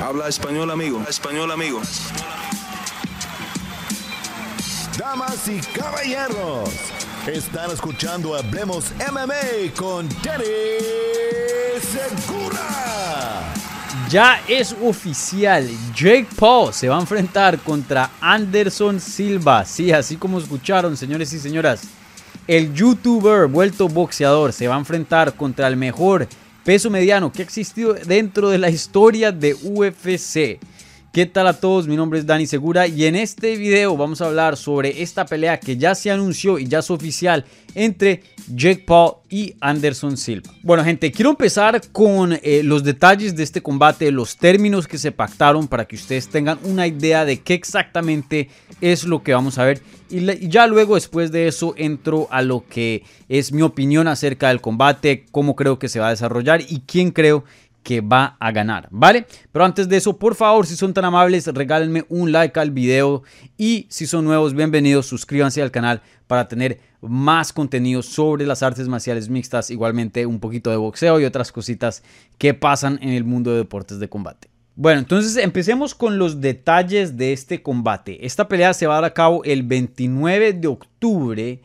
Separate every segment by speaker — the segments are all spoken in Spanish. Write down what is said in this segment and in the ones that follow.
Speaker 1: Habla español, amigo. Español, amigo.
Speaker 2: Damas y caballeros, están escuchando Hablemos MMA con Danny Segura.
Speaker 3: Ya es oficial, Jake Paul se va a enfrentar contra Anderson Silva. Sí, así como escucharon, señores y señoras. El youtuber vuelto boxeador se va a enfrentar contra el mejor peso mediano que ha existido dentro de la historia de UFC. ¿Qué tal a todos? Mi nombre es Dani Segura y en este video vamos a hablar sobre esta pelea que ya se anunció y ya es oficial entre Jake Paul y Anderson Silva. Bueno gente, quiero empezar con eh, los detalles de este combate, los términos que se pactaron para que ustedes tengan una idea de qué exactamente es lo que vamos a ver y, ya luego después de eso entro a lo que es mi opinión acerca del combate, cómo creo que se va a desarrollar y quién creo que va a ganar, ¿vale? Pero antes de eso, por favor, si son tan amables, regálenme un like al video y si son nuevos, bienvenidos, suscríbanse al canal para tener más contenido sobre las artes marciales mixtas, igualmente un poquito de boxeo y otras cositas que pasan en el mundo de deportes de combate. Bueno, entonces empecemos con los detalles de este combate. Esta pelea se va a dar a cabo el 29 de octubre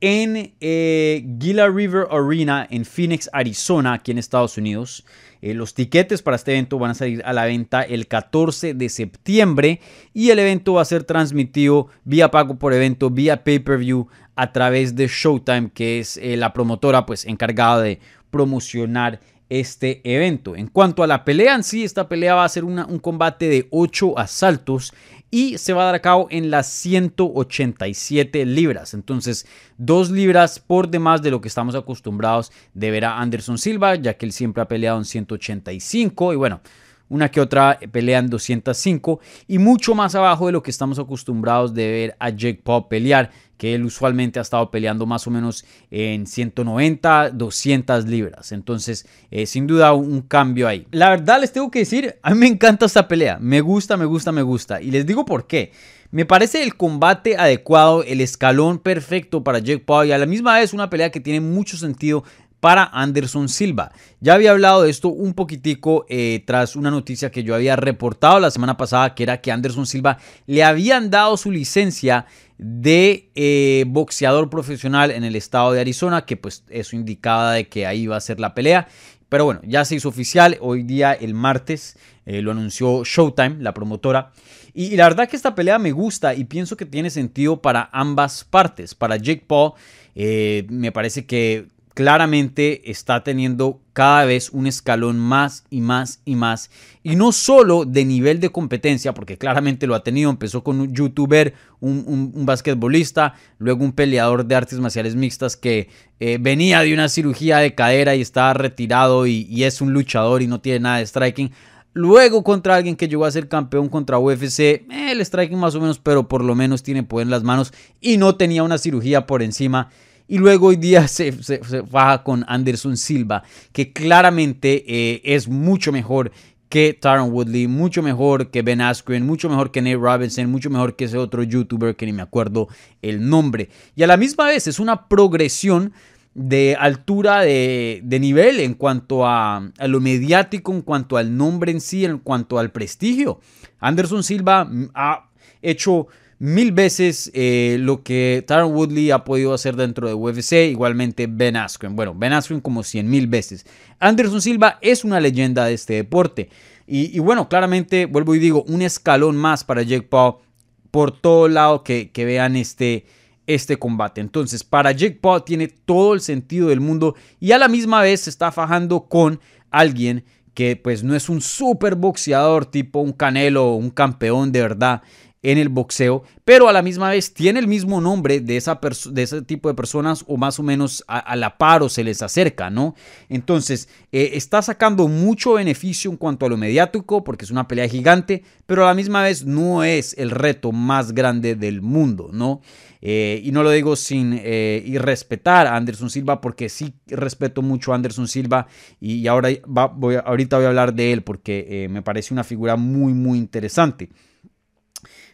Speaker 3: en eh, Gila River Arena en Phoenix, Arizona, aquí en Estados Unidos. Eh, los tiquetes para este evento van a salir a la venta el 14 de septiembre y el evento va a ser transmitido vía pago por evento, vía pay-per-view a través de Showtime, que es eh, la promotora pues encargada de promocionar este evento. En cuanto a la pelea en sí, esta pelea va a ser un combate de 8 asaltos y se va a dar a cabo en las 187 libras. Entonces, dos libras por demás de lo que estamos acostumbrados de ver a Anderson Silva, ya que él siempre ha peleado en 185 y bueno, una que otra pelea en 205 y mucho más abajo de lo que estamos acostumbrados de ver a Jake Paul pelear, que él usualmente ha estado peleando más o menos en 190, 200 libras. Entonces, eh, sin duda un cambio ahí. La verdad les tengo que decir, a mí me encanta esta pelea, me gusta, me gusta, me gusta. Y les digo por qué. Me parece el combate adecuado, el escalón perfecto para Jake Paul y a la misma vez una pelea que tiene mucho sentido para Anderson Silva. Ya había hablado de esto un poquitico eh, tras una noticia que yo había reportado la semana pasada, que era que Anderson Silva le habían dado su licencia de eh, boxeador profesional en el estado de Arizona, que pues eso indicaba de que ahí iba a ser la pelea. Pero bueno, ya se hizo oficial. Hoy día, el martes, eh, lo anunció Showtime, la promotora. Y, la verdad que esta pelea me gusta y pienso que tiene sentido para ambas partes. Para Jake Paul, me parece que claramente está teniendo cada vez un escalón más y más y más. Y no solo de nivel de competencia, porque claramente lo ha tenido. Empezó con un youtuber, un, basquetbolista, luego un peleador de artes marciales mixtas que eh, venía de una cirugía de cadera y está retirado y, es un luchador y no tiene nada de striking. Luego contra alguien que llegó a ser campeón contra UFC, eh, el striking más o menos, pero por lo menos tiene poder en las manos y no tenía una cirugía por encima. Y luego hoy día se, se, baja con Anderson Silva, que claramente eh, es mucho mejor que Tyron Woodley, mucho mejor que Ben Askren, mucho mejor que Nate Robinson, mucho mejor que ese otro youtuber que ni me acuerdo el nombre. Y a la misma vez es una progresión de altura de, nivel en cuanto a, a, lo mediático, en cuanto al nombre en sí, en cuanto al prestigio. Anderson Silva ha hecho mil veces eh, lo que Tyron Woodley ha podido hacer dentro de UFC, igualmente Ben Askren. Bueno, Ben Askren como cien mil veces. Anderson Silva es una leyenda de este deporte. Y, bueno, claramente, vuelvo y digo, un escalón más para Jake Paul por todo lado que, vean este, este combate. Entonces, para Jake Paul tiene todo el sentido del mundo y a la misma vez se está fajando con alguien que pues no es un super boxeador tipo un Canelo o un campeón de verdad en el boxeo, pero a la misma vez tiene el mismo nombre de, esa de ese tipo de personas o más o menos a, la par o se les acerca, ¿no? Entonces, eh, está sacando mucho beneficio en cuanto a lo mediático porque es una pelea gigante, pero a la misma vez no es el reto más grande del mundo, ¿no? Eh, y no lo digo sin eh, irrespetar a Anderson Silva porque sí respeto mucho a Anderson Silva y, ahora voy, ahorita voy a hablar de él porque me parece una figura muy, muy interesante.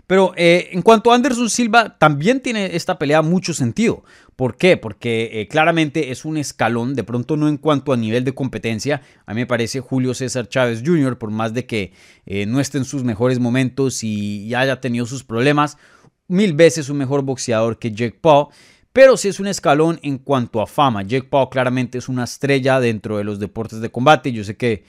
Speaker 3: Pero eh, en cuanto a Anderson Silva, también tiene esta pelea mucho sentido, ¿Por qué? Porque eh, claramente es un escalón, de pronto no en cuanto a nivel de competencia. A mí me parece Julio César Chávez Jr., por más de que eh, no esté en sus mejores momentos y haya tenido sus problemas, mil veces un mejor boxeador que Jake Paul. Pero sí es un escalón en cuanto a fama. Jake Paul claramente es una estrella dentro de los deportes de combate. Yo sé que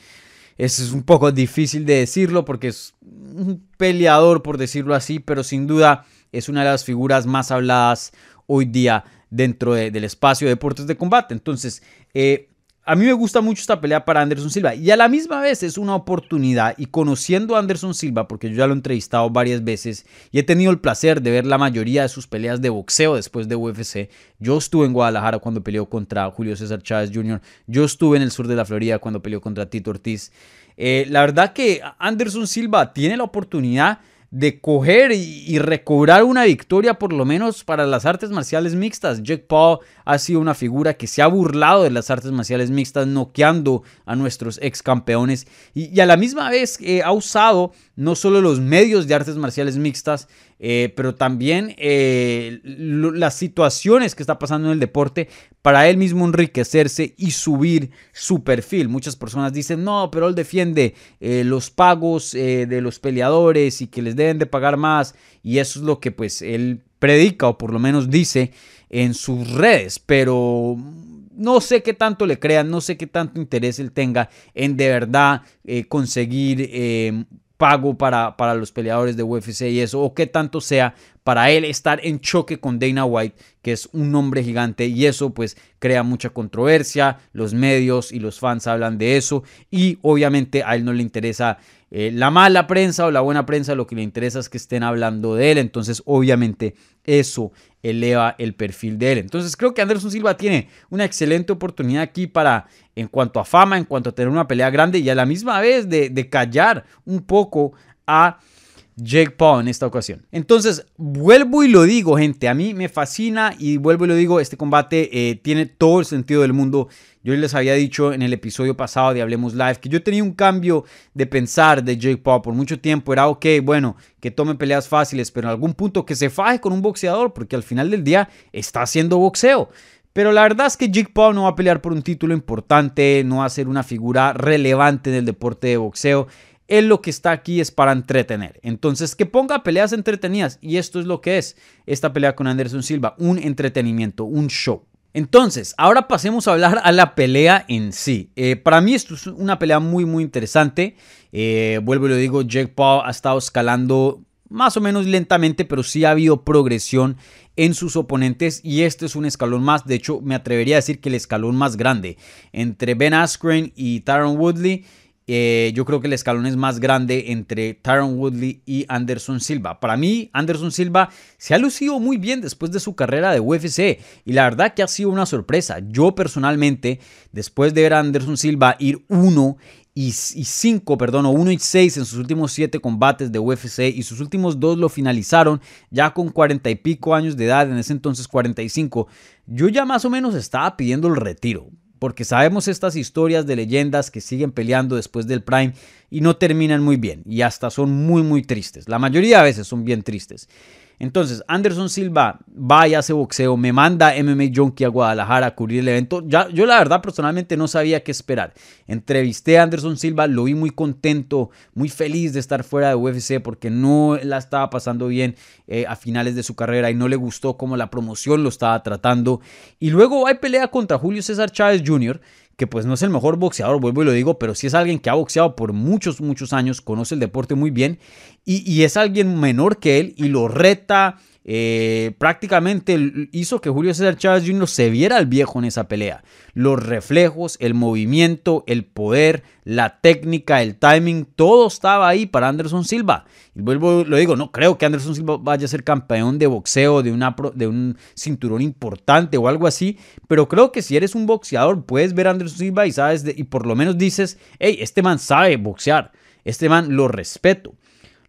Speaker 3: es un poco difícil de decirlo porque es un peleador, por decirlo así, pero sin duda es una de las figuras más habladas hoy día dentro del espacio de deportes de combate. Entonces, eh, a mí me gusta mucho esta pelea para Anderson Silva y a la misma vez es una oportunidad y conociendo a Anderson Silva, porque yo ya lo he entrevistado varias veces y he tenido el placer de ver la mayoría de sus peleas de boxeo después de UFC. Yo estuve en Guadalajara cuando peleó contra Julio César Chávez Jr., yo estuve en el sur de la Florida cuando peleó contra Tito Ortiz. Eh, la verdad que Anderson Silva tiene la oportunidad de coger y, recobrar una victoria por lo menos para las artes marciales mixtas. Jack Paul ha sido una figura que se ha burlado de las artes marciales mixtas, noqueando a nuestros ex campeones y, a la misma vez eh, ha usado no solo los medios de artes marciales mixtas, eh, pero también eh, las situaciones que está pasando en el deporte para él mismo enriquecerse y subir su perfil. Muchas personas dicen, no, pero él defiende eh, los pagos de los peleadores y que les deben de pagar más y eso es lo que pues él predica o por lo menos dice en sus redes, pero no sé qué tanto le crean, no sé qué tanto interés él tenga en de verdad conseguir pago para, para los peleadores de UFC y eso, o qué tanto sea para él estar en choque con Dana White, que es un nombre gigante, y eso pues crea mucha controversia, los medios y los fans hablan de eso, y obviamente a él no le interesa eh, la mala prensa o la buena prensa, lo que le interesa es que estén hablando de él, entonces obviamente eso eleva el perfil de él. Entonces creo que Anderson Silva tiene una excelente oportunidad aquí para, en cuanto a fama, en cuanto a tener una pelea grande y a la misma vez de callar un poco a Jake Paul en esta ocasión. Entonces, vuelvo y lo digo, gente, a mí me fascina y vuelvo y lo digo, este combate eh, tiene todo el sentido del mundo. Yo les había dicho en el episodio pasado de Hablemos Live que yo tenía un cambio de pensar de Jake Paul por mucho tiempo. Era ok, bueno, que tome peleas fáciles, pero en algún punto que se faje con un boxeador, porque al final del día está haciendo boxeo. Pero la verdad es que Jake Paul no va a pelear por un título importante, no va a ser una figura relevante en el deporte de boxeo él lo que está aquí es para entretener. Entonces, que ponga peleas entretenidas. Y esto es lo que es esta pelea con Anderson Silva, un entretenimiento, un show. Entonces, ahora pasemos a hablar a la pelea en sí. Eh, para mí esto es una pelea muy, muy interesante. Eh, vuelvo y lo digo, Jake Paul ha estado escalando más o menos lentamente, pero sí ha habido progresión en sus oponentes y este es un escalón más, de hecho me atrevería a decir que el escalón más grande entre Ben Askren y Tyron Woodley eh, yo creo que el escalón es más grande entre Tyron Woodley y Anderson Silva. Para mí, Anderson Silva se ha lucido muy bien después de su carrera de UFC y la verdad que ha sido una sorpresa. Yo personalmente, después de ver a Anderson Silva ir 1 y 5, perdón, o 1 y 6 en sus últimos 7 combates de UFC y sus últimos dos lo finalizaron ya con 40 y pico años de edad, en ese entonces 45, yo ya más o menos estaba pidiendo el retiro porque sabemos estas historias de leyendas que siguen peleando después del Prime y no terminan muy bien y hasta son muy muy tristes. La mayoría de veces son bien tristes. Entonces, Anderson Silva va y hace boxeo, me manda MMA Junkie a Guadalajara a cubrir el evento. Ya, yo la verdad personalmente no sabía qué esperar. Entrevisté a Anderson Silva, lo vi muy contento, muy feliz de estar fuera de UFC porque no la estaba pasando bien eh, a finales de su carrera y no le gustó cómo la promoción lo estaba tratando. Y luego hay pelea contra Julio César Chávez Jr., que pues no es el mejor boxeador, vuelvo y lo digo, pero sí es alguien que ha boxeado por muchos, muchos años, conoce el deporte muy bien y, y es alguien menor que él y lo reta, eh, prácticamente hizo que Julio César Chávez Jr. se viera al viejo en esa pelea. Los reflejos, el movimiento, el poder, la técnica, el timing, todo estaba ahí para Anderson Silva. Y vuelvo, lo digo, no creo que Anderson Silva vaya a ser campeón de boxeo, de, de un cinturón importante o algo así, pero creo que si eres un boxeador puedes ver a Anderson Silva y sabes, y por lo menos dices, hey, este man sabe boxear, este man lo respeto.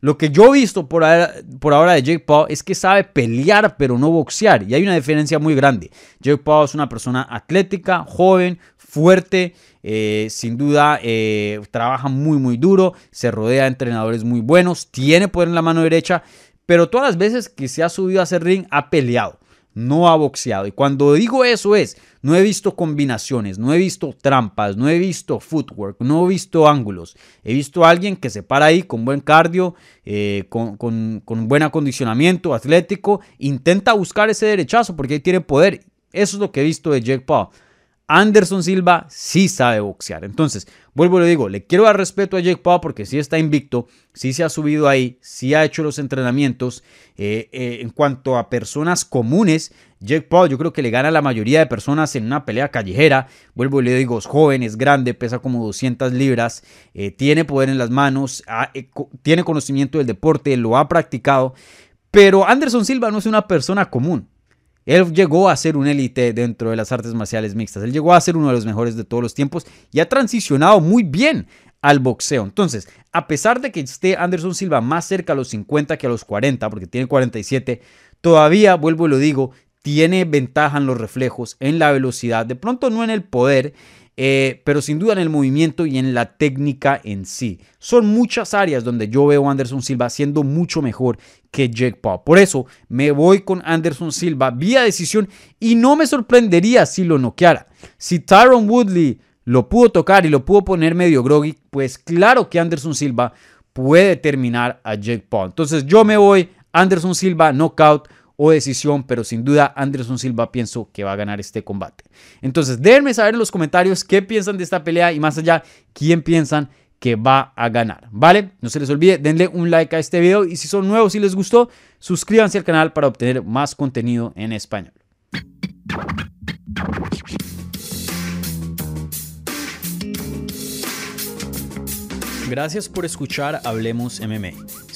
Speaker 3: Lo que yo he visto por ahora, de Jake Paul es que sabe pelear pero no boxear y hay una diferencia muy grande. Jake Paul es una persona atlética, joven, fuerte, eh, sin duda eh, trabaja muy muy duro, se rodea de entrenadores muy buenos, tiene poder en la mano derecha, pero todas las veces que se ha subido a hacer ring ha peleado. No ha boxeado. Y cuando digo eso es, no he visto combinaciones, no he visto trampas, no he visto footwork, no he visto ángulos. He visto a alguien que se para ahí con buen cardio, eh, con, con, con buen acondicionamiento atlético, intenta buscar ese derechazo porque ahí tiene poder. Eso es lo que he visto de Jake Paul. Anderson Silva sí sabe boxear. Entonces, vuelvo y le digo, le quiero dar respeto a Jake Paul porque sí está invicto, sí se ha subido ahí, sí ha hecho los entrenamientos. Eh, eh, en cuanto a personas comunes, Jake Paul yo creo que le gana a la mayoría de personas en una pelea callejera. Vuelvo y le digo, es joven, es grande, pesa como 200 libras, eh, tiene poder en las manos, tiene conocimiento del deporte, lo ha practicado. Pero Anderson Silva no es una persona común. Él llegó a ser un élite dentro de las artes marciales mixtas. Él llegó a ser uno de los mejores de todos los tiempos y ha transicionado muy bien al boxeo. Entonces, a pesar de que esté Anderson Silva más cerca a los 50 que a los 40, porque tiene 47, todavía, vuelvo y lo digo, tiene ventaja en los reflejos, en la velocidad, de pronto no en el poder, eh, pero sin duda en el movimiento y en la técnica en sí. Son muchas áreas donde yo veo a Anderson Silva siendo mucho mejor que Jake Paul. Por eso me voy con Anderson Silva vía decisión y no me sorprendería si lo noqueara. Si Tyron Woodley lo pudo tocar y lo pudo poner medio groggy, pues claro que Anderson Silva puede terminar a Jake Paul. Entonces yo me voy Anderson Silva knockout o decisión, pero sin duda Anderson Silva pienso que va a ganar este combate. Entonces, déjenme saber en los comentarios qué piensan de esta pelea y más allá, quién piensan que va a ganar, ¿vale? No se les olvide, denle un like a este video y si son nuevos y les gustó, suscríbanse al canal para obtener más contenido en español. Gracias por escuchar Hablemos MMA.